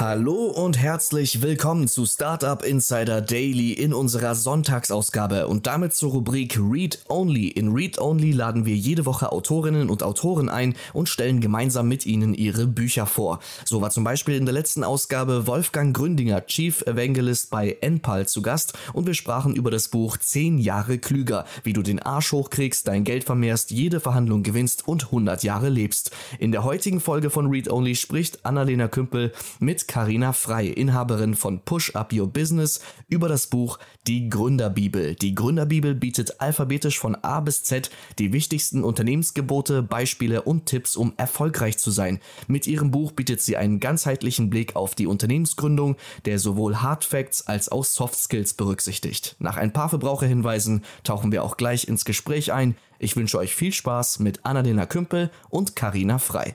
Hallo und herzlich willkommen zu Startup Insider Daily in unserer Sonntagsausgabe und damit zur Rubrik Read Only. In Read Only laden wir jede Woche Autorinnen und Autoren ein und stellen gemeinsam mit ihnen ihre Bücher vor. So war zum Beispiel in der letzten Ausgabe Wolfgang Gründinger, Chief Evangelist bei Enpal zu Gast und wir sprachen über das Buch 10 Jahre klüger, wie du den Arsch hochkriegst, dein Geld vermehrst, jede Verhandlung gewinnst und 100 Jahre lebst. In der heutigen Folge von Read Only spricht Annalena Kümpel mit Karina Frei, Inhaberin von Push Up Your Business, über das Buch Die Gründerbibel. Die Gründerbibel bietet alphabetisch von A bis Z die wichtigsten Unternehmensgebote, Beispiele und Tipps, um erfolgreich zu sein. Mit ihrem Buch bietet sie einen ganzheitlichen Blick auf die Unternehmensgründung, der sowohl Hard Facts als auch Soft Skills berücksichtigt. Nach ein paar Verbraucherhinweisen tauchen wir auch gleich ins Gespräch ein. Ich wünsche euch viel Spaß mit Annalena Kümpel und Karina Frei.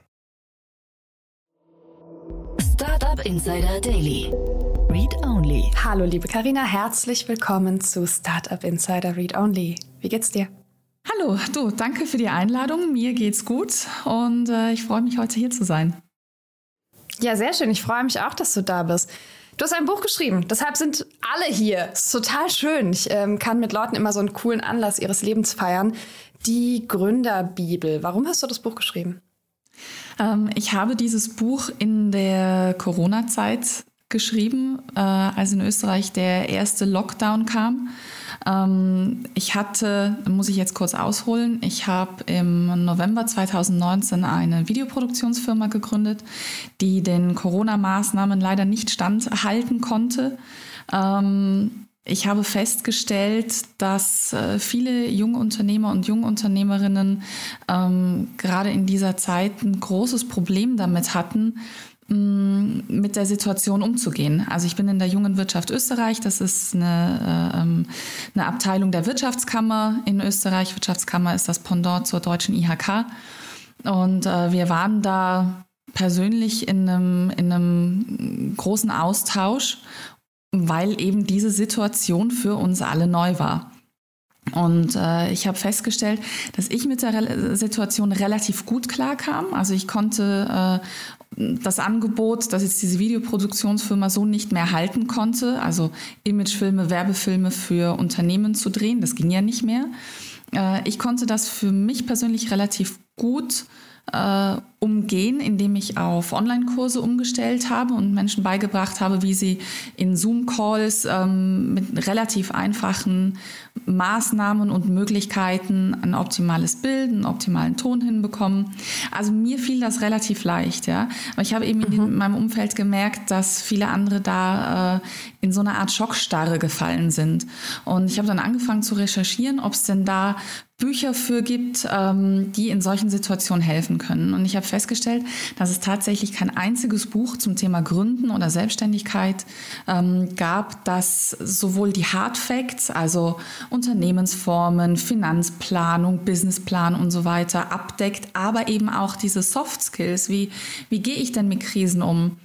Insider Daily. Read Only. Hallo liebe Karina, herzlich willkommen zu Startup Insider Read Only. Wie geht's dir? Hallo, du, danke für die Einladung. Mir geht's gut und äh, ich freue mich heute hier zu sein. Ja, sehr schön. Ich freue mich auch, dass du da bist. Du hast ein Buch geschrieben, deshalb sind alle hier. Ist total schön. Ich ähm, kann mit Leuten immer so einen coolen Anlass ihres Lebens feiern. Die Gründerbibel. Warum hast du das Buch geschrieben? Ähm, ich habe dieses Buch in der Corona-Zeit geschrieben, äh, als in Österreich der erste Lockdown kam. Ähm, ich hatte, muss ich jetzt kurz ausholen, ich habe im November 2019 eine Videoproduktionsfirma gegründet, die den Corona-Maßnahmen leider nicht standhalten konnte. Ähm, ich habe festgestellt, dass äh, viele junge Unternehmer und junge Unternehmerinnen ähm, gerade in dieser Zeit ein großes Problem damit hatten, mm, mit der Situation umzugehen. Also ich bin in der jungen Wirtschaft Österreich. Das ist eine, äh, ähm, eine Abteilung der Wirtschaftskammer in Österreich. Wirtschaftskammer ist das Pendant zur deutschen IHK. Und äh, wir waren da persönlich in einem, in einem großen Austausch weil eben diese Situation für uns alle neu war. Und äh, ich habe festgestellt, dass ich mit der Re Situation relativ gut klarkam. Also ich konnte äh, das Angebot, das jetzt diese Videoproduktionsfirma so nicht mehr halten konnte, also Imagefilme, Werbefilme für Unternehmen zu drehen, das ging ja nicht mehr. Äh, ich konnte das für mich persönlich relativ gut äh, umgehen, indem ich auf Online-Kurse umgestellt habe und Menschen beigebracht habe, wie sie in Zoom-Calls ähm, mit relativ einfachen Maßnahmen und Möglichkeiten ein optimales Bild, einen optimalen Ton hinbekommen. Also mir fiel das relativ leicht, ja. Aber ich habe eben mhm. in meinem Umfeld gemerkt, dass viele andere da äh, in so eine Art Schockstarre gefallen sind. Und ich habe dann angefangen zu recherchieren, ob es denn da Bücher für gibt, ähm, die in solchen Situationen helfen können. Und ich habe festgestellt, dass es tatsächlich kein einziges Buch zum Thema Gründen oder Selbstständigkeit ähm, gab, das sowohl die Hard Facts, also Unternehmensformen, Finanzplanung, Businessplan und so weiter abdeckt, aber eben auch diese Soft Skills, wie, wie gehe ich denn mit Krisen um?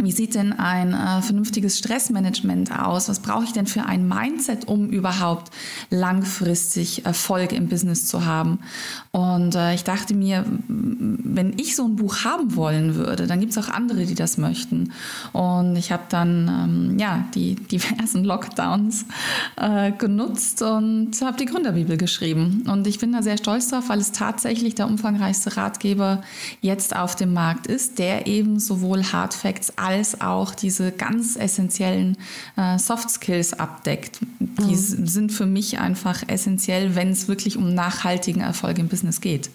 Wie sieht denn ein äh, vernünftiges Stressmanagement aus? Was brauche ich denn für ein Mindset, um überhaupt langfristig Erfolg im Business zu haben? Und äh, ich dachte mir, wenn ich so ein Buch haben wollen würde, dann gibt es auch andere, die das möchten. Und ich habe dann ähm, ja die diversen Lockdowns äh, genutzt und habe die Gründerbibel geschrieben. Und ich bin da sehr stolz drauf, weil es tatsächlich der umfangreichste Ratgeber jetzt auf dem Markt ist, der eben sowohl Hard Facts als auch diese ganz essentiellen äh, Soft Skills abdeckt. Die mhm. sind für mich einfach essentiell, wenn es wirklich um nachhaltigen Erfolg im Business geht.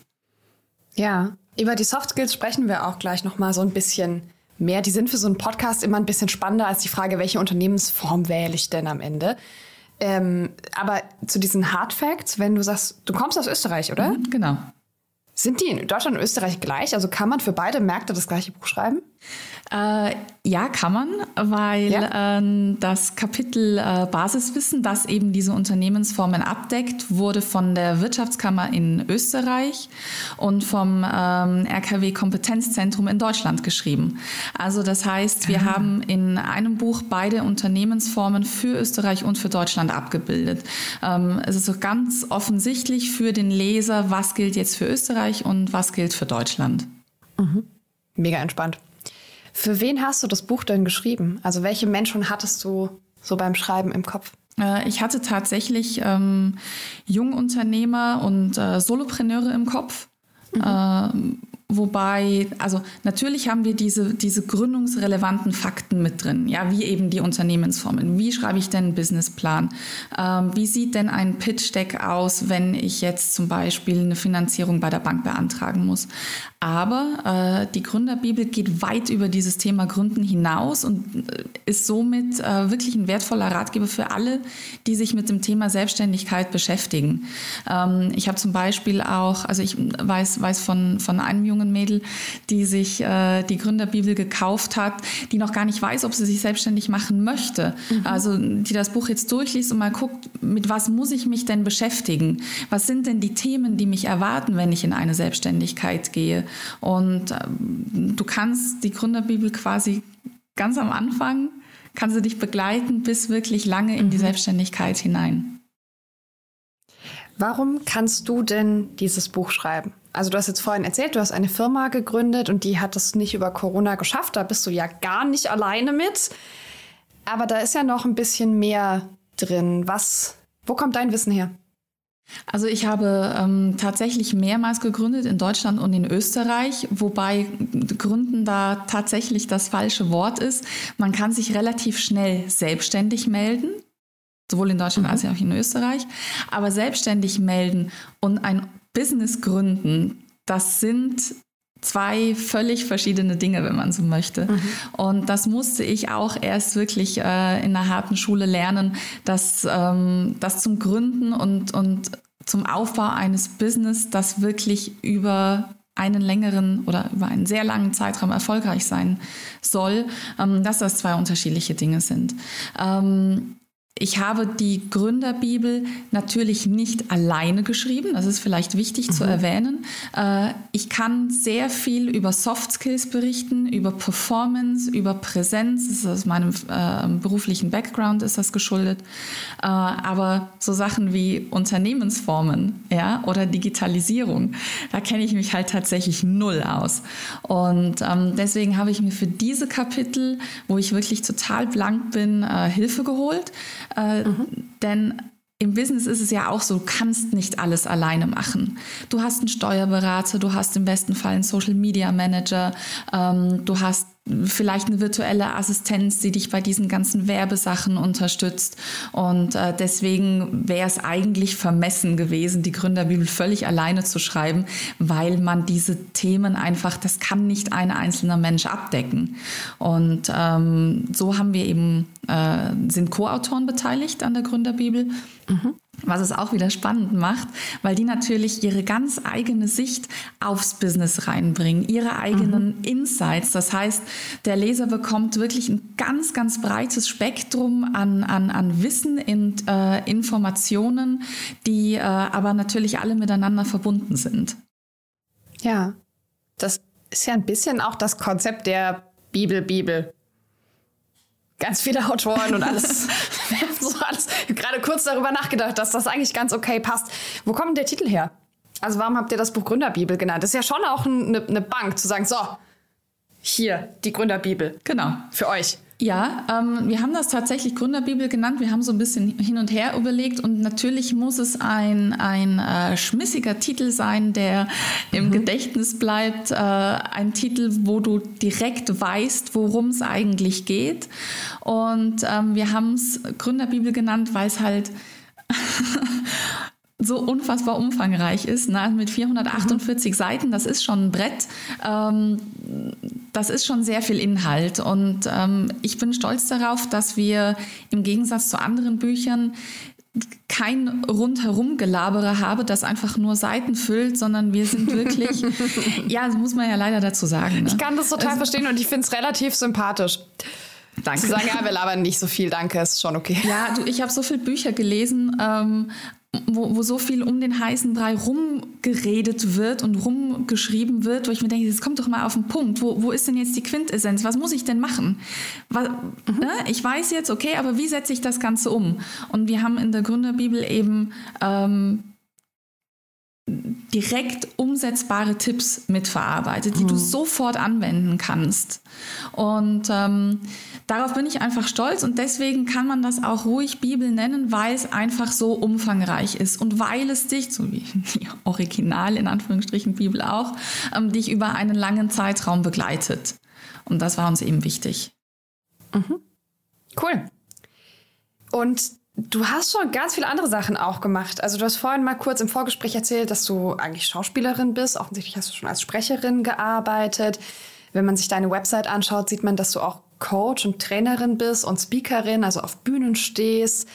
Ja, über die Soft Skills sprechen wir auch gleich noch mal so ein bisschen mehr. Die sind für so einen Podcast immer ein bisschen spannender als die Frage, welche Unternehmensform wähle ich denn am Ende. Ähm, aber zu diesen Hard Facts, wenn du sagst, du kommst aus Österreich, oder? Mhm, genau. Sind die in Deutschland und Österreich gleich? Also kann man für beide Märkte das gleiche Buch schreiben? Äh, ja, kann man, weil ja. äh, das Kapitel äh, Basiswissen, das eben diese Unternehmensformen abdeckt, wurde von der Wirtschaftskammer in Österreich und vom ähm, RKW Kompetenzzentrum in Deutschland geschrieben. Also das heißt, wir ah. haben in einem Buch beide Unternehmensformen für Österreich und für Deutschland abgebildet. Ähm, es ist so ganz offensichtlich für den Leser, was gilt jetzt für Österreich und was gilt für Deutschland. Mhm. Mega entspannt. Für wen hast du das Buch denn geschrieben? Also welche Menschen hattest du so beim Schreiben im Kopf? Äh, ich hatte tatsächlich ähm, Jungunternehmer und äh, Solopreneure im Kopf. Mhm. Ähm, Wobei, also natürlich haben wir diese, diese gründungsrelevanten Fakten mit drin, ja, wie eben die Unternehmensformen. Wie schreibe ich denn einen Businessplan? Ähm, wie sieht denn ein Pitch-Deck aus, wenn ich jetzt zum Beispiel eine Finanzierung bei der Bank beantragen muss? Aber äh, die Gründerbibel geht weit über dieses Thema Gründen hinaus und äh, ist somit äh, wirklich ein wertvoller Ratgeber für alle, die sich mit dem Thema Selbstständigkeit beschäftigen. Ähm, ich habe zum Beispiel auch, also ich weiß, weiß von, von einem jungen Mädel, die sich äh, die Gründerbibel gekauft hat, die noch gar nicht weiß, ob sie sich selbstständig machen möchte. Mhm. Also die das Buch jetzt durchliest und mal guckt, mit was muss ich mich denn beschäftigen? Was sind denn die Themen, die mich erwarten, wenn ich in eine Selbstständigkeit gehe? Und ähm, du kannst die Gründerbibel quasi ganz am Anfang, kann sie dich begleiten bis wirklich lange in die mhm. Selbstständigkeit hinein. Warum kannst du denn dieses Buch schreiben? Also du hast jetzt vorhin erzählt, du hast eine Firma gegründet und die hat es nicht über Corona geschafft. Da bist du ja gar nicht alleine mit. Aber da ist ja noch ein bisschen mehr drin. Was, wo kommt dein Wissen her? Also ich habe ähm, tatsächlich mehrmals gegründet in Deutschland und in Österreich, wobei Gründen da tatsächlich das falsche Wort ist. Man kann sich relativ schnell selbstständig melden, sowohl in Deutschland mhm. als auch in Österreich. Aber selbstständig melden und ein Business gründen, das sind zwei völlig verschiedene Dinge, wenn man so möchte. Mhm. Und das musste ich auch erst wirklich äh, in einer harten Schule lernen, dass ähm, das zum Gründen und, und zum Aufbau eines Business, das wirklich über einen längeren oder über einen sehr langen Zeitraum erfolgreich sein soll, ähm, dass das zwei unterschiedliche Dinge sind. Ähm, ich habe die Gründerbibel natürlich nicht alleine geschrieben, das ist vielleicht wichtig mhm. zu erwähnen. Äh, ich kann sehr viel über Soft Skills berichten, über Performance, über Präsenz. Das ist aus meinem äh, beruflichen Background ist das geschuldet. Äh, aber so Sachen wie Unternehmensformen ja, oder Digitalisierung, da kenne ich mich halt tatsächlich null aus. Und ähm, deswegen habe ich mir für diese Kapitel, wo ich wirklich total blank bin, äh, Hilfe geholt. Äh, mhm. Denn im Business ist es ja auch so, du kannst nicht alles alleine machen. Du hast einen Steuerberater, du hast im besten Fall einen Social Media Manager, ähm, du hast vielleicht eine virtuelle Assistenz, die dich bei diesen ganzen Werbesachen unterstützt. Und äh, deswegen wäre es eigentlich vermessen gewesen, die Gründerbibel völlig alleine zu schreiben, weil man diese Themen einfach, das kann nicht ein einzelner Mensch abdecken. Und ähm, so haben wir eben, äh, sind Co-Autoren beteiligt an der Gründerbibel. Mhm was es auch wieder spannend macht, weil die natürlich ihre ganz eigene Sicht aufs Business reinbringen, ihre eigenen mhm. Insights. Das heißt, der Leser bekommt wirklich ein ganz, ganz breites Spektrum an, an, an Wissen und äh, Informationen, die äh, aber natürlich alle miteinander verbunden sind. Ja, das ist ja ein bisschen auch das Konzept der Bibel, Bibel ganz viele Autoren und alles. so alles gerade kurz darüber nachgedacht, dass das eigentlich ganz okay passt. Wo kommt der Titel her? Also warum habt ihr das Buch Gründerbibel genannt? Das ist ja schon auch eine, eine Bank zu sagen, so, hier, die Gründerbibel. Genau. Für euch. Ja, ähm, wir haben das tatsächlich Gründerbibel genannt. Wir haben so ein bisschen hin und her überlegt und natürlich muss es ein, ein äh, schmissiger Titel sein, der im mhm. Gedächtnis bleibt. Äh, ein Titel, wo du direkt weißt, worum es eigentlich geht. Und ähm, wir haben es Gründerbibel genannt, weil es halt so unfassbar umfangreich ist, ne? mit 448 mhm. Seiten, das ist schon ein Brett. Ähm, das ist schon sehr viel Inhalt und ähm, ich bin stolz darauf, dass wir im Gegensatz zu anderen Büchern kein rundherum Gelabere habe, das einfach nur Seiten füllt, sondern wir sind wirklich, ja, das muss man ja leider dazu sagen. Ne? Ich kann das total also, verstehen und ich finde es relativ sympathisch. Danke. Zu sagen, ja, wir labern nicht so viel, danke, ist schon okay. Ja, du, ich habe so viele Bücher gelesen, ähm, wo, wo so viel um den heißen Brei rumgeredet wird und rumgeschrieben wird, wo ich mir denke, das kommt doch mal auf den Punkt. Wo, wo ist denn jetzt die Quintessenz? Was muss ich denn machen? Was, mhm. ne? Ich weiß jetzt, okay, aber wie setze ich das Ganze um? Und wir haben in der Gründerbibel eben ähm, direkt umsetzbare Tipps mitverarbeitet, die mhm. du sofort anwenden kannst. Und ähm, darauf bin ich einfach stolz und deswegen kann man das auch ruhig Bibel nennen, weil es einfach so umfangreich ist und weil es dich, so wie die Original in Anführungsstrichen Bibel auch, ähm, dich über einen langen Zeitraum begleitet. Und das war uns eben wichtig. Mhm. Cool. Und Du hast schon ganz viele andere Sachen auch gemacht. Also du hast vorhin mal kurz im Vorgespräch erzählt, dass du eigentlich Schauspielerin bist. Offensichtlich hast du schon als Sprecherin gearbeitet. Wenn man sich deine Website anschaut, sieht man, dass du auch Coach und Trainerin bist und Speakerin, also auf Bühnen stehst.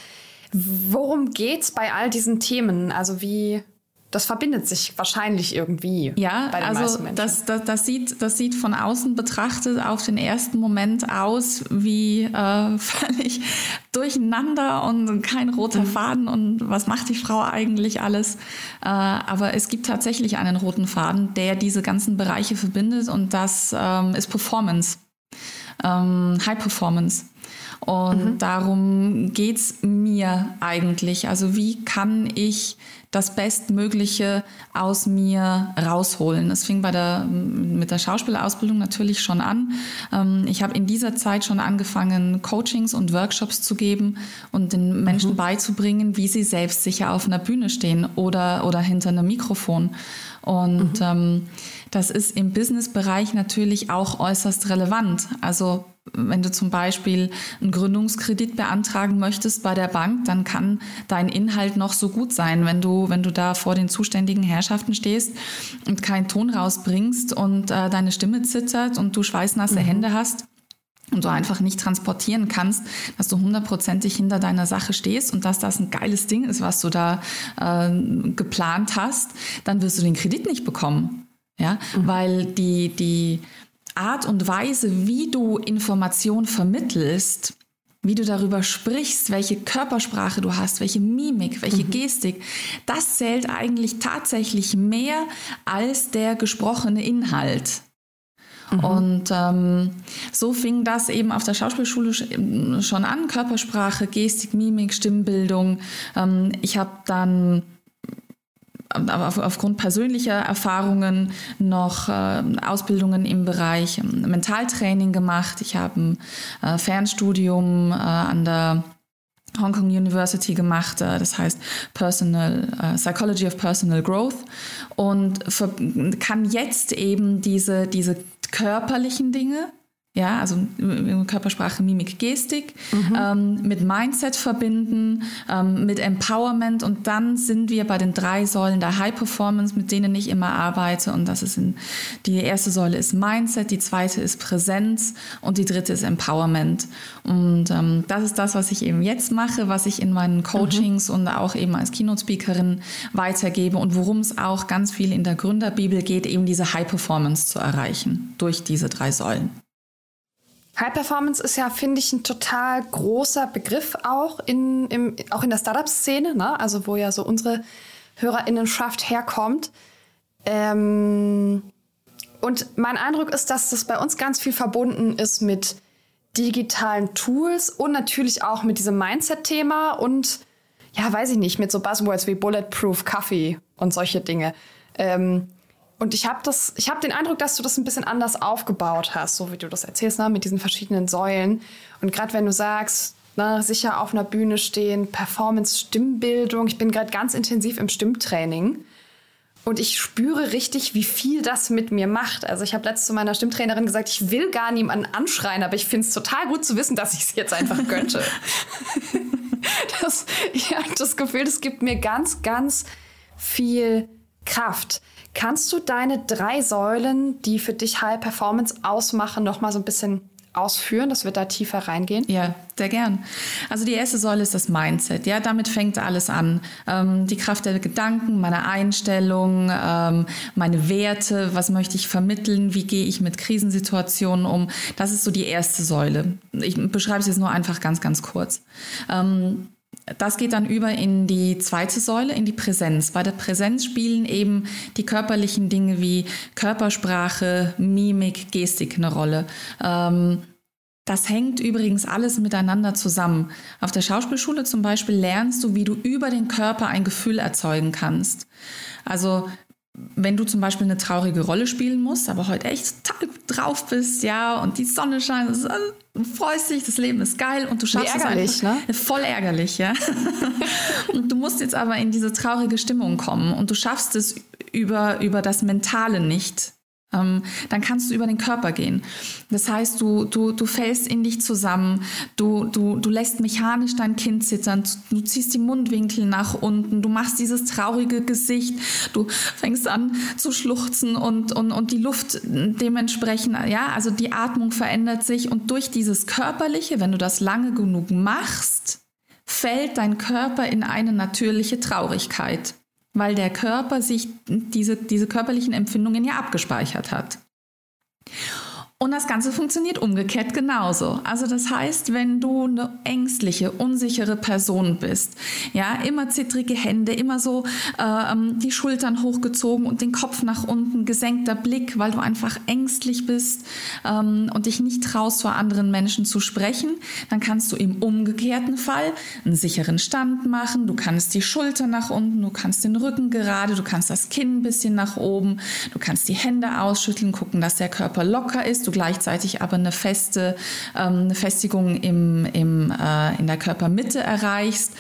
Worum geht's bei all diesen Themen? Also wie das verbindet sich wahrscheinlich irgendwie. Ja, also das, das, das, sieht, das sieht von außen betrachtet auf den ersten Moment aus wie äh, völlig durcheinander und kein roter mhm. Faden und was macht die Frau eigentlich alles. Äh, aber es gibt tatsächlich einen roten Faden, der diese ganzen Bereiche verbindet und das ähm, ist Performance, ähm, High Performance. Und mhm. darum geht's mir eigentlich. Also wie kann ich das Bestmögliche aus mir rausholen. Es fing bei der, mit der Schauspielausbildung natürlich schon an. Ähm, ich habe in dieser Zeit schon angefangen, Coachings und Workshops zu geben und den Menschen mhm. beizubringen, wie sie selbst sicher auf einer Bühne stehen oder, oder hinter einem Mikrofon. Und mhm. ähm, das ist im Businessbereich natürlich auch äußerst relevant. Also wenn du zum Beispiel einen Gründungskredit beantragen möchtest bei der Bank, dann kann dein Inhalt noch so gut sein. Wenn du, wenn du da vor den zuständigen Herrschaften stehst und keinen Ton rausbringst und äh, deine Stimme zittert und du schweißnasse mhm. Hände hast, und du einfach nicht transportieren kannst, dass du hundertprozentig hinter deiner Sache stehst und dass das ein geiles Ding ist, was du da äh, geplant hast, dann wirst du den Kredit nicht bekommen. Ja, mhm. weil die, die, Art und Weise, wie du Information vermittelst, wie du darüber sprichst, welche Körpersprache du hast, welche Mimik, welche mhm. Gestik, das zählt eigentlich tatsächlich mehr als der gesprochene Inhalt. Mhm. Und ähm, so fing das eben auf der Schauspielschule schon an, Körpersprache, Gestik, Mimik, Stimmbildung. Ähm, ich habe dann aber aufgrund persönlicher Erfahrungen noch äh, Ausbildungen im Bereich ähm, Mentaltraining gemacht. Ich habe ein äh, Fernstudium äh, an der Hong Kong University gemacht, äh, das heißt Personal äh, Psychology of Personal Growth und kann jetzt eben diese, diese körperlichen Dinge ja, also Körpersprache, Mimik, Gestik, mhm. ähm, mit Mindset verbinden, ähm, mit Empowerment und dann sind wir bei den drei Säulen der High Performance, mit denen ich immer arbeite und das ist in, die erste Säule ist Mindset, die zweite ist Präsenz und die dritte ist Empowerment und ähm, das ist das, was ich eben jetzt mache, was ich in meinen Coachings mhm. und auch eben als Keynote-Speakerin weitergebe und worum es auch ganz viel in der Gründerbibel geht, eben diese High Performance zu erreichen durch diese drei Säulen. High Performance ist ja, finde ich, ein total großer Begriff auch in, im, auch in der Startup-Szene, ne? also wo ja so unsere Hörerinnenschaft herkommt. Ähm, und mein Eindruck ist, dass das bei uns ganz viel verbunden ist mit digitalen Tools und natürlich auch mit diesem Mindset-Thema und ja, weiß ich nicht, mit so Buzzwords wie Bulletproof Coffee und solche Dinge. Ähm, und ich habe das, ich habe den Eindruck, dass du das ein bisschen anders aufgebaut hast, so wie du das erzählst, ne, mit diesen verschiedenen Säulen. Und gerade wenn du sagst, ne, sicher auf einer Bühne stehen, Performance, Stimmbildung. Ich bin gerade ganz intensiv im Stimmtraining. Und ich spüre richtig, wie viel das mit mir macht. Also ich habe letztens zu meiner Stimmtrainerin gesagt, ich will gar niemanden anschreien, aber ich finde es total gut zu wissen, dass ich es jetzt einfach könnte. das, ich habe das Gefühl, das gibt mir ganz, ganz viel Kraft. Kannst du deine drei Säulen, die für dich High Performance ausmachen, noch mal so ein bisschen ausführen, dass wir da tiefer reingehen? Ja, sehr gern. Also die erste Säule ist das Mindset. Ja, damit fängt alles an. Ähm, die Kraft der Gedanken, meine Einstellung, ähm, meine Werte, was möchte ich vermitteln, wie gehe ich mit Krisensituationen um. Das ist so die erste Säule. Ich beschreibe es jetzt nur einfach ganz, ganz kurz. Ähm, das geht dann über in die zweite Säule, in die Präsenz. Bei der Präsenz spielen eben die körperlichen Dinge wie Körpersprache, Mimik, Gestik eine Rolle. Ähm, das hängt übrigens alles miteinander zusammen. Auf der Schauspielschule zum Beispiel lernst du, wie du über den Körper ein Gefühl erzeugen kannst. Also wenn du zum Beispiel eine traurige Rolle spielen musst, aber heute echt total drauf bist, ja, und die Sonne scheint, du freust dich, das Leben ist geil und du schaffst Wie ärgerlich, es einfach. Ne? Voll ärgerlich, ja. und du musst jetzt aber in diese traurige Stimmung kommen und du schaffst es über, über das Mentale nicht. Ähm, dann kannst du über den Körper gehen. Das heißt, du, du, du fällst in dich zusammen, du, du, du lässt mechanisch dein Kind zittern, du ziehst die Mundwinkel nach unten, du machst dieses traurige Gesicht, du fängst an zu schluchzen und, und, und die Luft dementsprechend, ja, also die Atmung verändert sich. Und durch dieses Körperliche, wenn du das lange genug machst, fällt dein Körper in eine natürliche Traurigkeit weil der Körper sich diese, diese körperlichen Empfindungen ja abgespeichert hat. Und das Ganze funktioniert umgekehrt genauso. Also das heißt, wenn du eine ängstliche, unsichere Person bist, ja, immer zittrige Hände, immer so äh, die Schultern hochgezogen und den Kopf nach unten, gesenkter Blick, weil du einfach ängstlich bist ähm, und dich nicht traust, vor anderen Menschen zu sprechen, dann kannst du im umgekehrten Fall einen sicheren Stand machen. Du kannst die Schultern nach unten, du kannst den Rücken gerade, du kannst das Kinn ein bisschen nach oben, du kannst die Hände ausschütteln, gucken, dass der Körper locker ist du gleichzeitig aber eine feste ähm, eine Festigung im, im, äh, in der Körpermitte erreichst.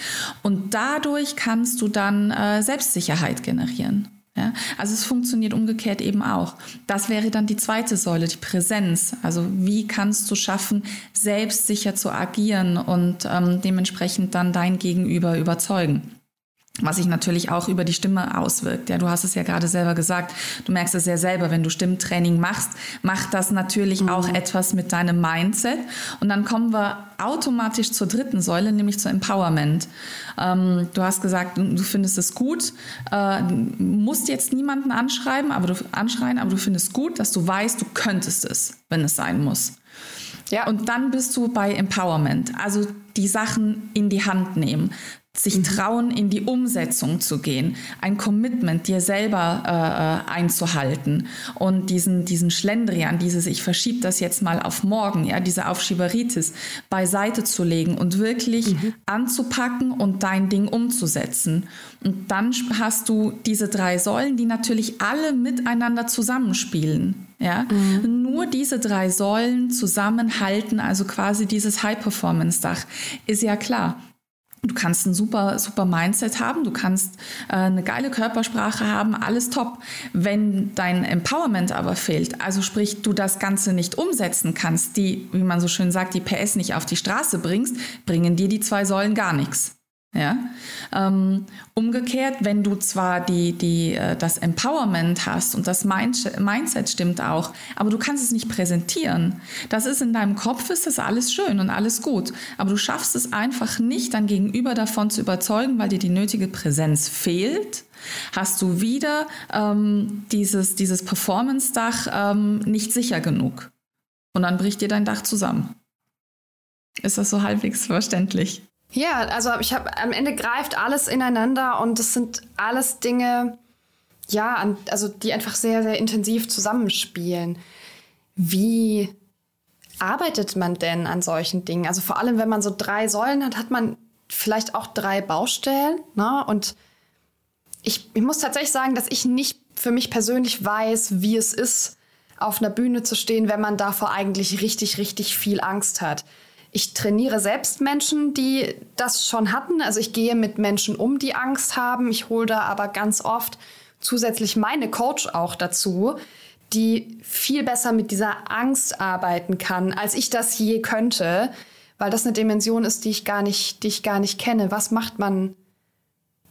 Und dadurch kannst du dann äh, Selbstsicherheit generieren. Ja, also es funktioniert umgekehrt eben auch. Das wäre dann die zweite Säule, die Präsenz. Also wie kannst du schaffen, selbstsicher zu agieren und ähm, dementsprechend dann dein Gegenüber überzeugen was sich natürlich auch über die Stimme auswirkt. Ja, du hast es ja gerade selber gesagt. Du merkst es ja selber, wenn du Stimmtraining machst, macht das natürlich mhm. auch etwas mit deinem Mindset. Und dann kommen wir automatisch zur dritten Säule, nämlich zur Empowerment. Ähm, du hast gesagt, du findest es gut, äh, musst jetzt niemanden anschreiben, aber du anschreien, aber du findest gut, dass du weißt, du könntest es, wenn es sein muss. Ja. Und dann bist du bei Empowerment, also die Sachen in die Hand nehmen sich mhm. trauen, in die Umsetzung zu gehen, ein Commitment dir selber äh, äh, einzuhalten und diesen, diesen Schlendrian, dieses ich verschiebe das jetzt mal auf morgen, ja, diese Aufschieberitis beiseite zu legen und wirklich mhm. anzupacken und dein Ding umzusetzen. Und dann hast du diese drei Säulen, die natürlich alle miteinander zusammenspielen. Ja, mhm. nur diese drei Säulen zusammenhalten, also quasi dieses High-Performance-Dach, ist ja klar. Du kannst ein super, super Mindset haben, du kannst äh, eine geile Körpersprache haben, alles top. Wenn dein Empowerment aber fehlt, also sprich, du das Ganze nicht umsetzen kannst, die, wie man so schön sagt, die PS nicht auf die Straße bringst, bringen dir die zwei Säulen gar nichts. Ja? Ähm, umgekehrt, wenn du zwar die, die, äh, das Empowerment hast und das Mindset stimmt auch, aber du kannst es nicht präsentieren. Das ist in deinem Kopf, ist das alles schön und alles gut. Aber du schaffst es einfach nicht, dein Gegenüber davon zu überzeugen, weil dir die nötige Präsenz fehlt. Hast du wieder ähm, dieses, dieses Performance-Dach ähm, nicht sicher genug. Und dann bricht dir dein Dach zusammen. Ist das so halbwegs verständlich? Ja, also ich habe am Ende greift alles ineinander und es sind alles Dinge, ja, also die einfach sehr, sehr intensiv zusammenspielen. Wie arbeitet man denn an solchen Dingen? Also vor allem, wenn man so drei Säulen hat, hat man vielleicht auch drei Baustellen. Ne? Und ich, ich muss tatsächlich sagen, dass ich nicht für mich persönlich weiß, wie es ist, auf einer Bühne zu stehen, wenn man davor eigentlich richtig, richtig viel Angst hat. Ich trainiere selbst Menschen, die das schon hatten. Also ich gehe mit Menschen um, die Angst haben. Ich hole da aber ganz oft zusätzlich meine Coach auch dazu, die viel besser mit dieser Angst arbeiten kann, als ich das je könnte, weil das eine Dimension ist, die ich gar nicht, die ich gar nicht kenne. Was macht man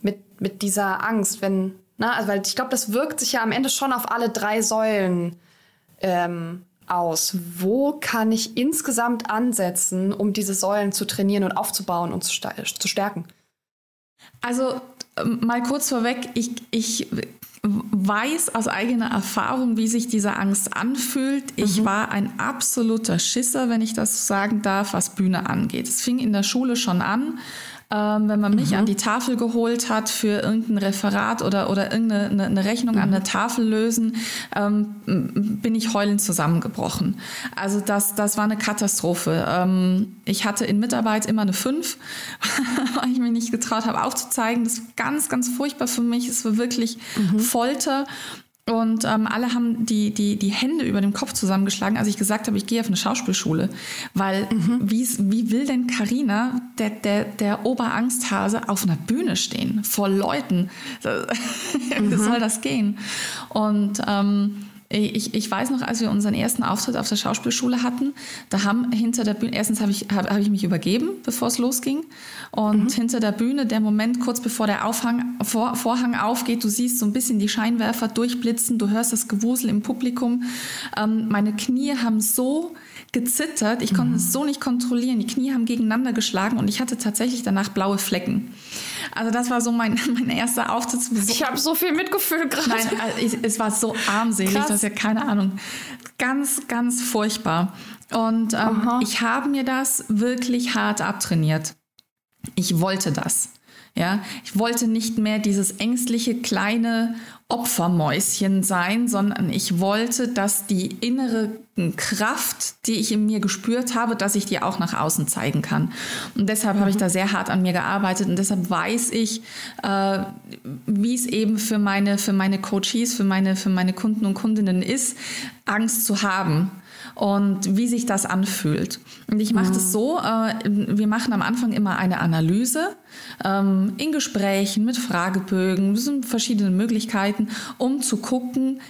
mit, mit dieser Angst, wenn, na, also weil ich glaube, das wirkt sich ja am Ende schon auf alle drei Säulen ähm, aus? Wo kann ich insgesamt ansetzen, um diese Säulen zu trainieren und aufzubauen und zu, zu stärken? Also ähm, mal kurz vorweg, ich, ich weiß aus eigener Erfahrung, wie sich diese Angst anfühlt. Ich mhm. war ein absoluter Schisser, wenn ich das sagen darf, was Bühne angeht. Es fing in der Schule schon an. Ähm, wenn man mich mhm. an die Tafel geholt hat für irgendein Referat oder, oder irgendeine eine Rechnung mhm. an der Tafel lösen, ähm, bin ich heulend zusammengebrochen. Also das, das war eine Katastrophe. Ähm, ich hatte in Mitarbeit immer eine 5, weil ich mich nicht getraut habe aufzuzeigen. Das war ganz, ganz furchtbar für mich. Es war wirklich mhm. Folter. Und ähm, alle haben die, die, die Hände über dem Kopf zusammengeschlagen, als ich gesagt habe, ich gehe auf eine Schauspielschule. Weil mhm. wie will denn Karina, der, der, der Oberangsthase, auf einer Bühne stehen, vor Leuten? Wie mhm. soll das gehen? Und ähm, ich, ich weiß noch, als wir unseren ersten Auftritt auf der Schauspielschule hatten, da haben hinter der Bühne, erstens habe ich, hab, hab ich mich übergeben, bevor es losging. Und mhm. hinter der Bühne, der Moment kurz bevor der Aufhang, Vor, Vorhang aufgeht, du siehst so ein bisschen die Scheinwerfer durchblitzen, du hörst das Gewusel im Publikum. Ähm, meine Knie haben so gezittert, ich konnte mhm. es so nicht kontrollieren. Die Knie haben gegeneinander geschlagen und ich hatte tatsächlich danach blaue Flecken. Also das war so mein, mein erster Auftritt. Ich habe so viel Mitgefühl gerade. Nein, also ich, es war so armselig, Krass. das ist ja keine Ahnung. Ganz, ganz furchtbar. Und ähm, ich habe mir das wirklich hart abtrainiert. Ich wollte das. Ja, ich wollte nicht mehr dieses ängstliche kleine Opfermäuschen sein, sondern ich wollte, dass die innere Kraft, die ich in mir gespürt habe, dass ich die auch nach außen zeigen kann. Und deshalb mhm. habe ich mhm. da sehr hart an mir gearbeitet und deshalb weiß ich, äh, wie es eben für meine, für meine Coaches, für meine, für meine Kunden und Kundinnen ist, Angst zu haben und wie sich das anfühlt. Und ich mache mhm. das so, äh, wir machen am Anfang immer eine Analyse ähm, in Gesprächen mit Fragebögen, das sind verschiedene Möglichkeiten, um zu gucken,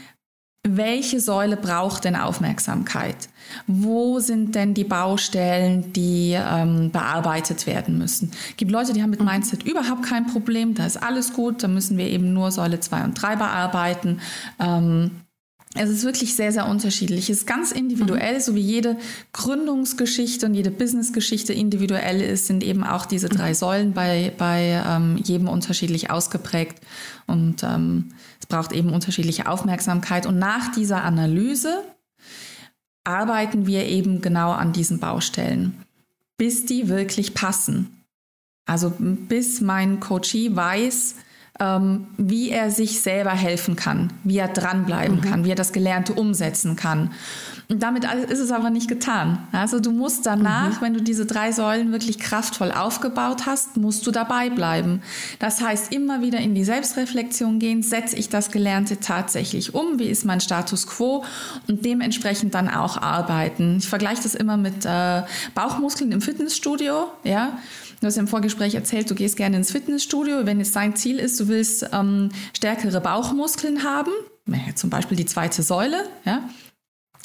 welche Säule braucht denn Aufmerksamkeit? Wo sind denn die Baustellen, die ähm, bearbeitet werden müssen? Es gibt Leute, die haben mit mhm. Mindset überhaupt kein Problem, da ist alles gut, da müssen wir eben nur Säule 2 und 3 bearbeiten. Ähm, es ist wirklich sehr, sehr unterschiedlich. Es ist ganz individuell, mhm. so wie jede Gründungsgeschichte und jede Businessgeschichte individuell ist, sind eben auch diese drei mhm. Säulen bei, bei ähm, jedem unterschiedlich ausgeprägt. Und ähm, es braucht eben unterschiedliche Aufmerksamkeit. Und nach dieser Analyse arbeiten wir eben genau an diesen Baustellen, bis die wirklich passen. Also bis mein Coachee weiß, ähm, wie er sich selber helfen kann, wie er dranbleiben mhm. kann, wie er das Gelernte umsetzen kann. Und damit ist es aber nicht getan. Also du musst danach, mhm. wenn du diese drei Säulen wirklich kraftvoll aufgebaut hast, musst du dabei bleiben. Das heißt, immer wieder in die Selbstreflexion gehen, setze ich das Gelernte tatsächlich um, wie ist mein Status quo und dementsprechend dann auch arbeiten. Ich vergleiche das immer mit äh, Bauchmuskeln im Fitnessstudio, ja. Du hast im Vorgespräch erzählt, du gehst gerne ins Fitnessstudio. Wenn es dein Ziel ist, du willst ähm, stärkere Bauchmuskeln haben, zum Beispiel die zweite Säule, ja,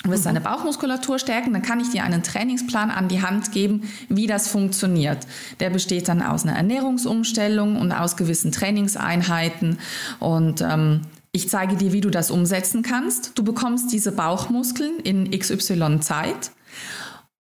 du willst deine Bauchmuskulatur stärken, dann kann ich dir einen Trainingsplan an die Hand geben, wie das funktioniert. Der besteht dann aus einer Ernährungsumstellung und aus gewissen Trainingseinheiten und ähm, ich zeige dir, wie du das umsetzen kannst. Du bekommst diese Bauchmuskeln in XY Zeit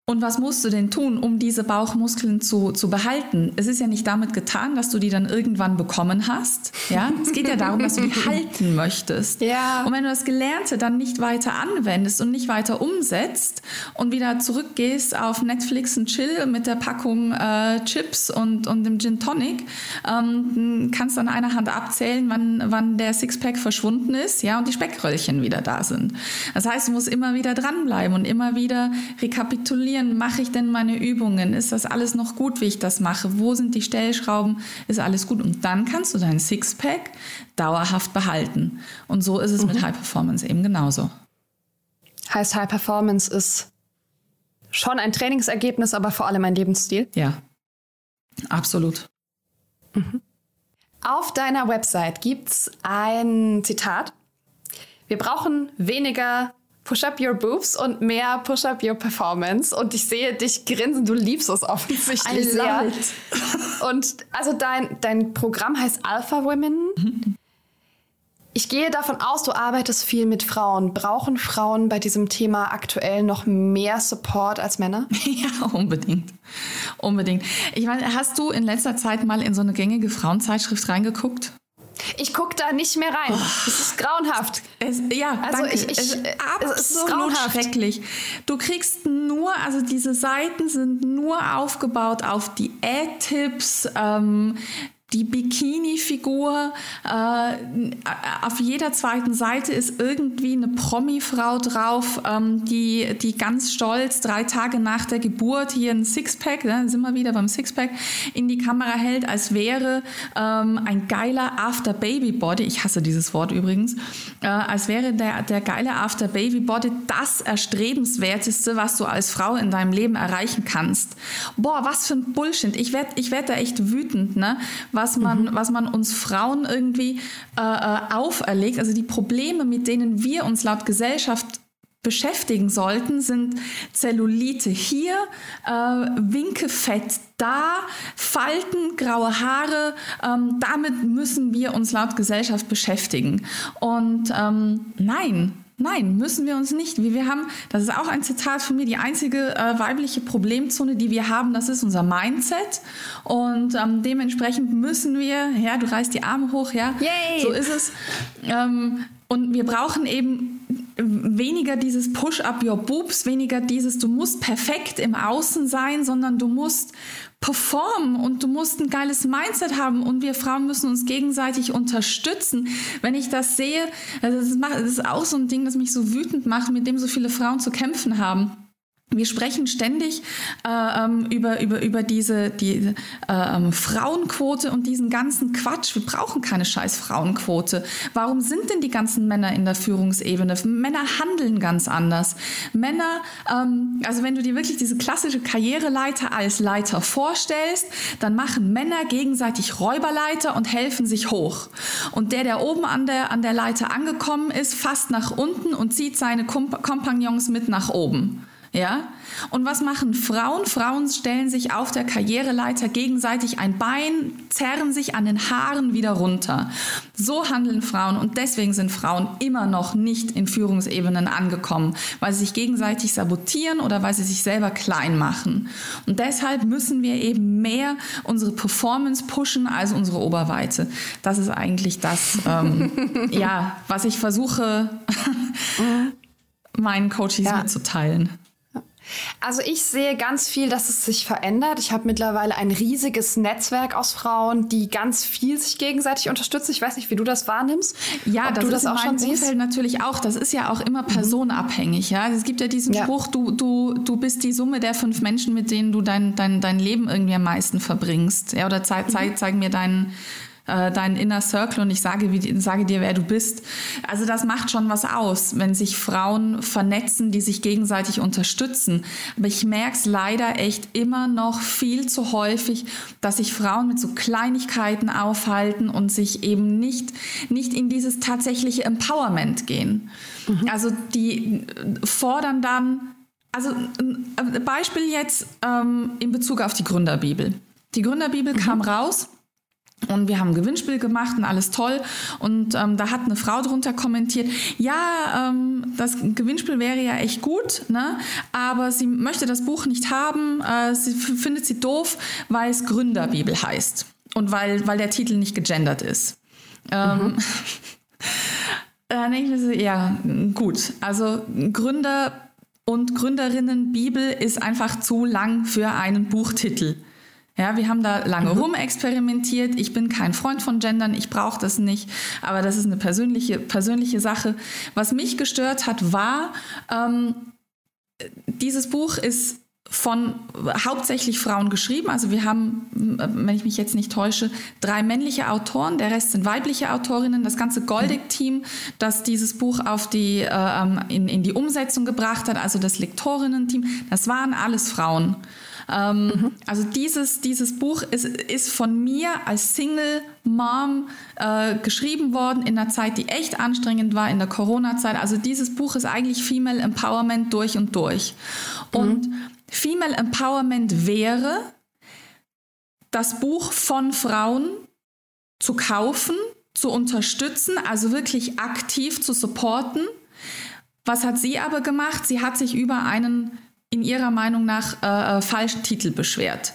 und was musst du denn tun, um diese Bauchmuskeln zu, zu behalten? Es ist ja nicht damit getan, dass du die dann irgendwann bekommen hast. Ja? Es geht ja darum, dass du die halten möchtest. Ja. Und wenn du das Gelernte dann nicht weiter anwendest und nicht weiter umsetzt und wieder zurückgehst auf Netflix und Chill mit der Packung äh, Chips und, und dem Gin Tonic, ähm, kannst du an einer Hand abzählen, wann, wann der Sixpack verschwunden ist ja, und die Speckröllchen wieder da sind. Das heißt, du musst immer wieder dranbleiben und immer wieder rekapitulieren kontrollieren, mache ich denn meine Übungen? Ist das alles noch gut, wie ich das mache? Wo sind die Stellschrauben? Ist alles gut? Und dann kannst du dein Sixpack dauerhaft behalten. Und so ist es mhm. mit High Performance eben genauso. Heißt, High Performance ist schon ein Trainingsergebnis, aber vor allem ein Lebensstil? Ja, absolut. Mhm. Auf deiner Website gibt es ein Zitat. Wir brauchen weniger Push Up Your Boobs und mehr Push Up Your Performance. Und ich sehe dich grinsen, du liebst es offensichtlich sehr. Und also dein, dein Programm heißt Alpha Women. Ich gehe davon aus, du arbeitest viel mit Frauen. Brauchen Frauen bei diesem Thema aktuell noch mehr Support als Männer? Ja, unbedingt. Unbedingt. Ich meine, hast du in letzter Zeit mal in so eine gängige Frauenzeitschrift reingeguckt? Ich gucke da nicht mehr rein. Es oh, ist grauenhaft. Es, ja, also danke. Ich, ich, es ist absolut es ist grauenhaft. schrecklich. Du kriegst nur, also diese Seiten sind nur aufgebaut auf Diät-Tipps, ähm, die Bikini-Figur. Äh, auf jeder zweiten Seite ist irgendwie eine Promi-Frau drauf, ähm, die, die ganz stolz drei Tage nach der Geburt hier ein Sixpack, ne, sind wir wieder beim Sixpack, in die Kamera hält, als wäre ähm, ein geiler After-Baby-Body, ich hasse dieses Wort übrigens, äh, als wäre der, der geile After-Baby-Body das Erstrebenswerteste, was du als Frau in deinem Leben erreichen kannst. Boah, was für ein Bullshit. Ich werde ich werd da echt wütend, ne? Was man, mhm. was man uns Frauen irgendwie äh, äh, auferlegt. Also die Probleme, mit denen wir uns laut Gesellschaft beschäftigen sollten, sind Zellulite hier, äh, Winkefett da, Falten, graue Haare. Ähm, damit müssen wir uns laut Gesellschaft beschäftigen. Und ähm, nein, Nein, müssen wir uns nicht. Wir haben, das ist auch ein Zitat von mir, die einzige äh, weibliche Problemzone, die wir haben, das ist unser Mindset. Und ähm, dementsprechend müssen wir, ja, du reißt die Arme hoch, ja, Yay. so ist es. Ähm, und wir brauchen eben weniger dieses Push up your boobs, weniger dieses, du musst perfekt im Außen sein, sondern du musst performen und du musst ein geiles Mindset haben und wir Frauen müssen uns gegenseitig unterstützen. Wenn ich das sehe, also das, ist auch so ein Ding, das mich so wütend macht, mit dem so viele Frauen zu kämpfen haben. Wir sprechen ständig äh, ähm, über, über, über diese die, äh, ähm, Frauenquote und diesen ganzen Quatsch. Wir brauchen keine scheiß Frauenquote. Warum sind denn die ganzen Männer in der Führungsebene? Männer handeln ganz anders. Männer, ähm, also wenn du dir wirklich diese klassische Karriereleiter als Leiter vorstellst, dann machen Männer gegenseitig Räuberleiter und helfen sich hoch. Und der, der oben an der, an der Leiter angekommen ist, fasst nach unten und zieht seine Kompagnons mit nach oben. Ja? Und was machen Frauen? Frauen stellen sich auf der Karriereleiter gegenseitig ein Bein, zerren sich an den Haaren wieder runter. So handeln Frauen und deswegen sind Frauen immer noch nicht in Führungsebenen angekommen, weil sie sich gegenseitig sabotieren oder weil sie sich selber klein machen. Und deshalb müssen wir eben mehr unsere Performance pushen als unsere Oberweite. Das ist eigentlich das, ähm, ja, was ich versuche, meinen Coaches ja. mitzuteilen. Also ich sehe ganz viel, dass es sich verändert. Ich habe mittlerweile ein riesiges Netzwerk aus Frauen, die ganz viel sich gegenseitig unterstützen. Ich weiß nicht, wie du das wahrnimmst. Ja, das du das auch schon siehst. natürlich auch. Das ist ja auch immer mhm. personenabhängig. Ja, es gibt ja diesen ja. Spruch: Du du du bist die Summe der fünf Menschen, mit denen du dein dein dein Leben irgendwie am meisten verbringst. Ja, oder zeig, zeig, mhm. zeig mir deinen äh, deinen Inner Circle und ich sage, wie, sage dir, wer du bist. Also das macht schon was aus, wenn sich Frauen vernetzen, die sich gegenseitig unterstützen. Aber ich merke es leider echt immer noch viel zu häufig, dass sich Frauen mit so Kleinigkeiten aufhalten und sich eben nicht, nicht in dieses tatsächliche Empowerment gehen. Mhm. Also die fordern dann, also ein Beispiel jetzt ähm, in Bezug auf die Gründerbibel. Die Gründerbibel mhm. kam raus und wir haben ein Gewinnspiel gemacht und alles toll. Und ähm, da hat eine Frau drunter kommentiert, ja, ähm, das Gewinnspiel wäre ja echt gut, ne? aber sie möchte das Buch nicht haben. Äh, sie findet sie doof, weil es Gründerbibel heißt und weil, weil der Titel nicht gegendert ist. Ähm, mhm. dann denke ich mir so, ja, gut. Also Gründer und Gründerinnen Bibel ist einfach zu lang für einen Buchtitel. Ja, wir haben da lange mhm. rumexperimentiert. Ich bin kein Freund von Gendern, ich brauche das nicht, aber das ist eine persönliche, persönliche Sache. Was mich gestört hat, war, ähm, dieses Buch ist von hauptsächlich Frauen geschrieben. Also wir haben, wenn ich mich jetzt nicht täusche, drei männliche Autoren, der Rest sind weibliche Autorinnen. Das ganze Goldig-Team, das dieses Buch auf die, äh, ähm, in, in die Umsetzung gebracht hat, also das Lektorinnen-Team, das waren alles Frauen. Ähm, mhm. Also dieses, dieses Buch ist, ist von mir als Single Mom äh, geschrieben worden in einer Zeit, die echt anstrengend war, in der Corona-Zeit. Also dieses Buch ist eigentlich Female Empowerment durch und durch. Und mhm. Female Empowerment wäre, das Buch von Frauen zu kaufen, zu unterstützen, also wirklich aktiv zu supporten. Was hat sie aber gemacht? Sie hat sich über einen in ihrer Meinung nach äh, äh falschen Titel beschwert.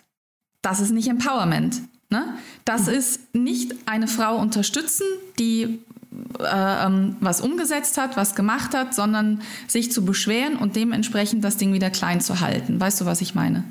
Das ist nicht Empowerment. Ne? Das mhm. ist nicht eine Frau unterstützen, die äh, ähm, was umgesetzt hat, was gemacht hat, sondern sich zu beschweren und dementsprechend das Ding wieder klein zu halten. Weißt du, was ich meine?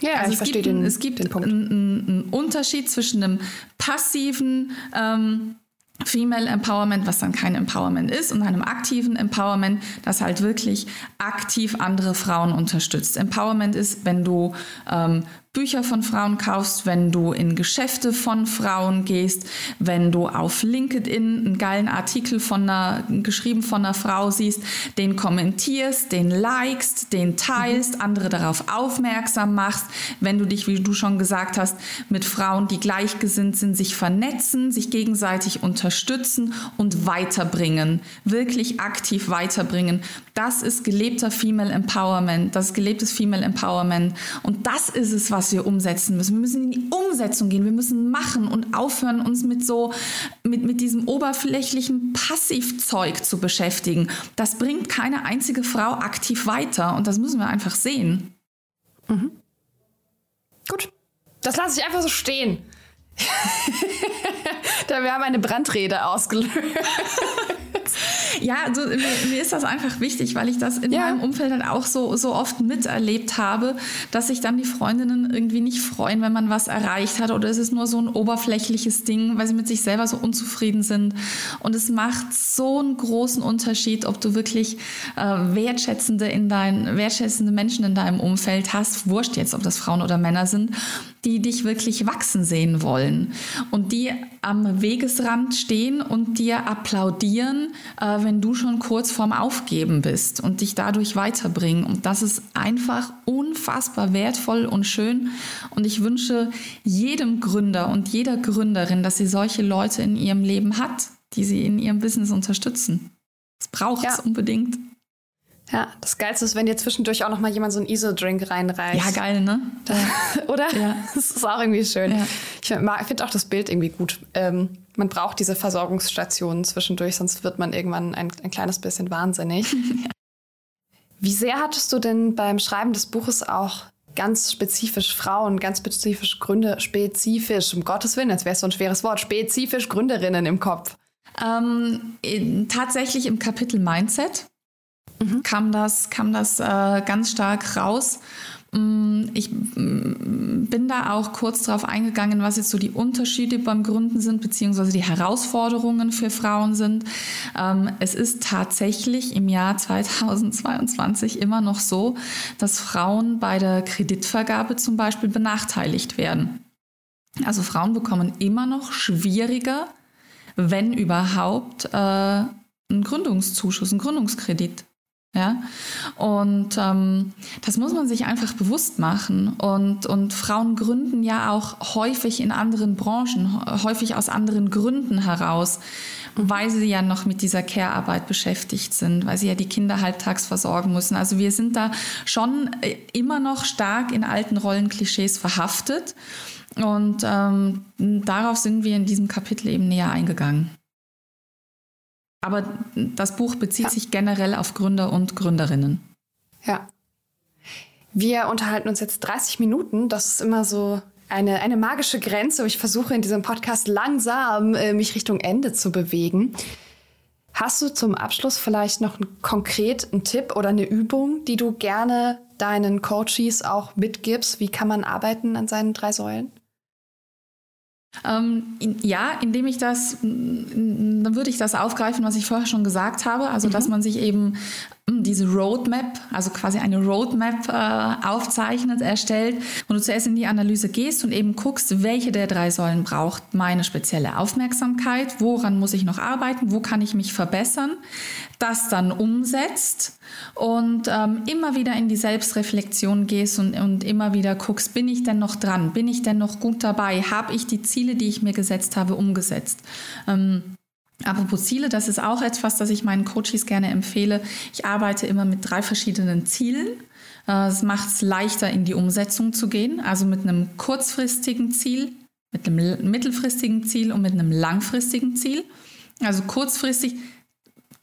Ja, also ich verstehe den, es gibt den Punkt. Einen, einen Unterschied zwischen einem passiven ähm, Female Empowerment, was dann kein Empowerment ist, und einem aktiven Empowerment, das halt wirklich aktiv andere Frauen unterstützt. Empowerment ist, wenn du ähm, Bücher von Frauen kaufst, wenn du in Geschäfte von Frauen gehst, wenn du auf LinkedIn einen geilen Artikel von einer, geschrieben von einer Frau siehst, den kommentierst, den likest, den teilst, mhm. andere darauf aufmerksam machst, wenn du dich, wie du schon gesagt hast, mit Frauen, die gleichgesinnt sind, sich vernetzen, sich gegenseitig unterstützen und weiterbringen, wirklich aktiv weiterbringen. Das ist gelebter Female Empowerment, das ist gelebtes Female Empowerment und das ist es, was was wir umsetzen müssen. Wir müssen in die Umsetzung gehen. Wir müssen machen und aufhören, uns mit so, mit, mit diesem oberflächlichen Passivzeug zu beschäftigen. Das bringt keine einzige Frau aktiv weiter und das müssen wir einfach sehen. Mhm. Gut. Das lasse ich einfach so stehen. Wir haben eine Brandrede ausgelöst. ja, also mir, mir, ist das einfach wichtig, weil ich das in ja. meinem Umfeld dann auch so, so oft miterlebt habe, dass sich dann die Freundinnen irgendwie nicht freuen, wenn man was erreicht hat oder es ist nur so ein oberflächliches Ding, weil sie mit sich selber so unzufrieden sind. Und es macht so einen großen Unterschied, ob du wirklich äh, wertschätzende, in dein, wertschätzende Menschen in deinem Umfeld hast, wurscht jetzt, ob das Frauen oder Männer sind, die dich wirklich wachsen sehen wollen und die am Wegesrand stehen und dir applaudieren, äh, wenn du schon kurz vorm Aufgeben bist und dich dadurch weiterbringen. Und das ist einfach unfassbar wertvoll und schön. Und ich wünsche jedem Gründer und jeder Gründerin, dass sie solche Leute in ihrem Leben hat, die sie in ihrem Business unterstützen. Das braucht es ja. unbedingt. Ja, das Geilste ist, wenn dir zwischendurch auch noch mal jemand so einen ISO-Drink reinreicht. Ja, geil, ne? Oder? Ja. Das ist auch irgendwie schön. Ja. Ich finde auch das Bild irgendwie gut. Ähm, man braucht diese Versorgungsstationen zwischendurch, sonst wird man irgendwann ein, ein kleines bisschen wahnsinnig. ja. Wie sehr hattest du denn beim Schreiben des Buches auch ganz spezifisch Frauen, ganz spezifisch Gründe, spezifisch, um Gottes Willen, jetzt wäre es so ein schweres Wort, spezifisch Gründerinnen im Kopf? Ähm, in, tatsächlich im Kapitel Mindset mhm. kam das, kam das äh, ganz stark raus. Mm, ich mm, bin da auch kurz darauf eingegangen, was jetzt so die Unterschiede beim Gründen sind, beziehungsweise die Herausforderungen für Frauen sind. Ähm, es ist tatsächlich im Jahr 2022 immer noch so, dass Frauen bei der Kreditvergabe zum Beispiel benachteiligt werden. Also Frauen bekommen immer noch schwieriger, wenn überhaupt, äh, einen Gründungszuschuss, einen Gründungskredit. Ja? Und ähm, das muss man sich einfach bewusst machen. Und, und Frauen gründen ja auch häufig in anderen Branchen, häufig aus anderen Gründen heraus, weil sie ja noch mit dieser Care-Arbeit beschäftigt sind, weil sie ja die Kinder halbtags versorgen müssen. Also wir sind da schon äh, immer noch stark in alten Rollenklischees verhaftet. Und ähm, darauf sind wir in diesem Kapitel eben näher eingegangen. Aber das Buch bezieht ja. sich generell auf Gründer und Gründerinnen. Ja. Wir unterhalten uns jetzt 30 Minuten. Das ist immer so eine, eine magische Grenze. Ich versuche in diesem Podcast langsam äh, mich Richtung Ende zu bewegen. Hast du zum Abschluss vielleicht noch einen konkreten Tipp oder eine Übung, die du gerne deinen Coaches auch mitgibst? Wie kann man arbeiten an seinen drei Säulen? Ähm, in, ja, indem ich das, dann würde ich das aufgreifen, was ich vorher schon gesagt habe, also mhm. dass man sich eben diese Roadmap, also quasi eine Roadmap äh, aufzeichnet, erstellt, wo du zuerst in die Analyse gehst und eben guckst, welche der drei Säulen braucht meine spezielle Aufmerksamkeit, woran muss ich noch arbeiten, wo kann ich mich verbessern, das dann umsetzt und ähm, immer wieder in die Selbstreflexion gehst und, und immer wieder guckst, bin ich denn noch dran, bin ich denn noch gut dabei, habe ich die Ziele, die ich mir gesetzt habe, umgesetzt. Ähm, Apropos Ziele, das ist auch etwas, das ich meinen Coaches gerne empfehle. Ich arbeite immer mit drei verschiedenen Zielen. Äh, es macht es leichter, in die Umsetzung zu gehen. Also mit einem kurzfristigen Ziel, mit einem mittelfristigen Ziel und mit einem langfristigen Ziel. Also kurzfristig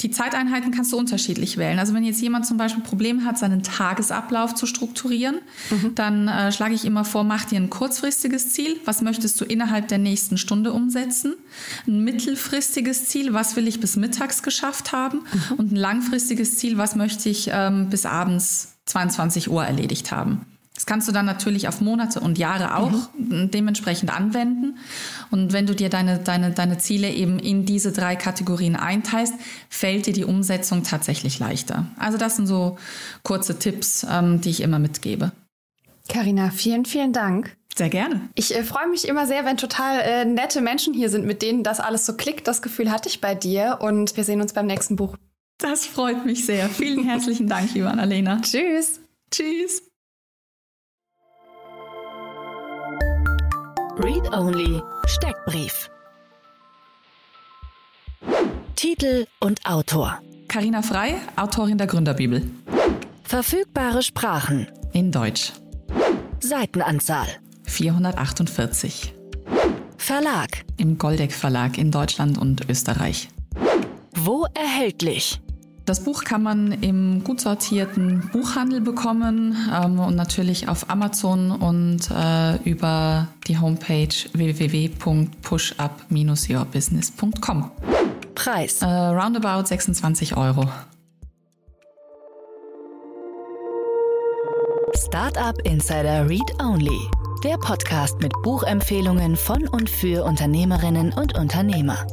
die Zeiteinheiten kannst du unterschiedlich wählen. Also wenn jetzt jemand zum Beispiel Probleme hat, seinen Tagesablauf zu strukturieren, mhm. dann äh, schlage ich immer vor, mach dir ein kurzfristiges Ziel. Was möchtest du innerhalb der nächsten Stunde umsetzen? Ein mittelfristiges Ziel, was will ich bis mittags geschafft haben? Mhm. Und ein langfristiges Ziel, was möchte ich ähm, bis abends 22 Uhr erledigt haben? Das kannst du dann natürlich auf Monate und Jahre auch mhm. dementsprechend anwenden. Und wenn du dir deine, deine, deine Ziele eben in diese drei Kategorien einteilst, fällt dir die Umsetzung tatsächlich leichter. Also das sind so kurze Tipps, ähm, die ich immer mitgebe. Karina, vielen, vielen Dank. Sehr gerne. Ich äh, freue mich immer sehr, wenn total äh, nette Menschen hier sind, mit denen das alles so klickt. Das Gefühl hatte ich bei dir und wir sehen uns beim nächsten Buch. Das freut mich sehr. Vielen herzlichen Dank, liebe Annalena. Tschüss. Tschüss. Read Only Steckbrief. Titel und Autor. Carina Frei, Autorin der Gründerbibel. Verfügbare Sprachen. In Deutsch. Seitenanzahl. 448. Verlag. Im Goldeck Verlag in Deutschland und Österreich. Wo erhältlich? Das Buch kann man im gut sortierten Buchhandel bekommen ähm, und natürlich auf Amazon und äh, über die Homepage www.pushup-yourbusiness.com. Preis? Äh, roundabout 26 Euro. Startup Insider Read Only. Der Podcast mit Buchempfehlungen von und für Unternehmerinnen und Unternehmer.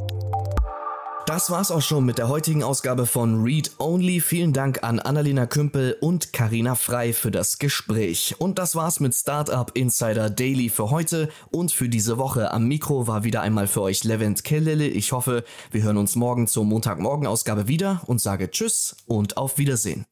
Das war's auch schon mit der heutigen Ausgabe von Read Only. Vielen Dank an Annalena Kümpel und Karina Frei für das Gespräch. Und das war's mit Startup Insider Daily für heute und für diese Woche. Am Mikro war wieder einmal für euch Levent Kellele. Ich hoffe, wir hören uns morgen zur Montagmorgen Ausgabe wieder und sage Tschüss und auf Wiedersehen.